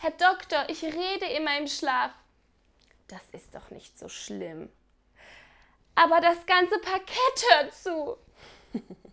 Herr Doktor, ich rede immer im Schlaf. Das ist doch nicht so schlimm. Aber das ganze Parkett hört zu.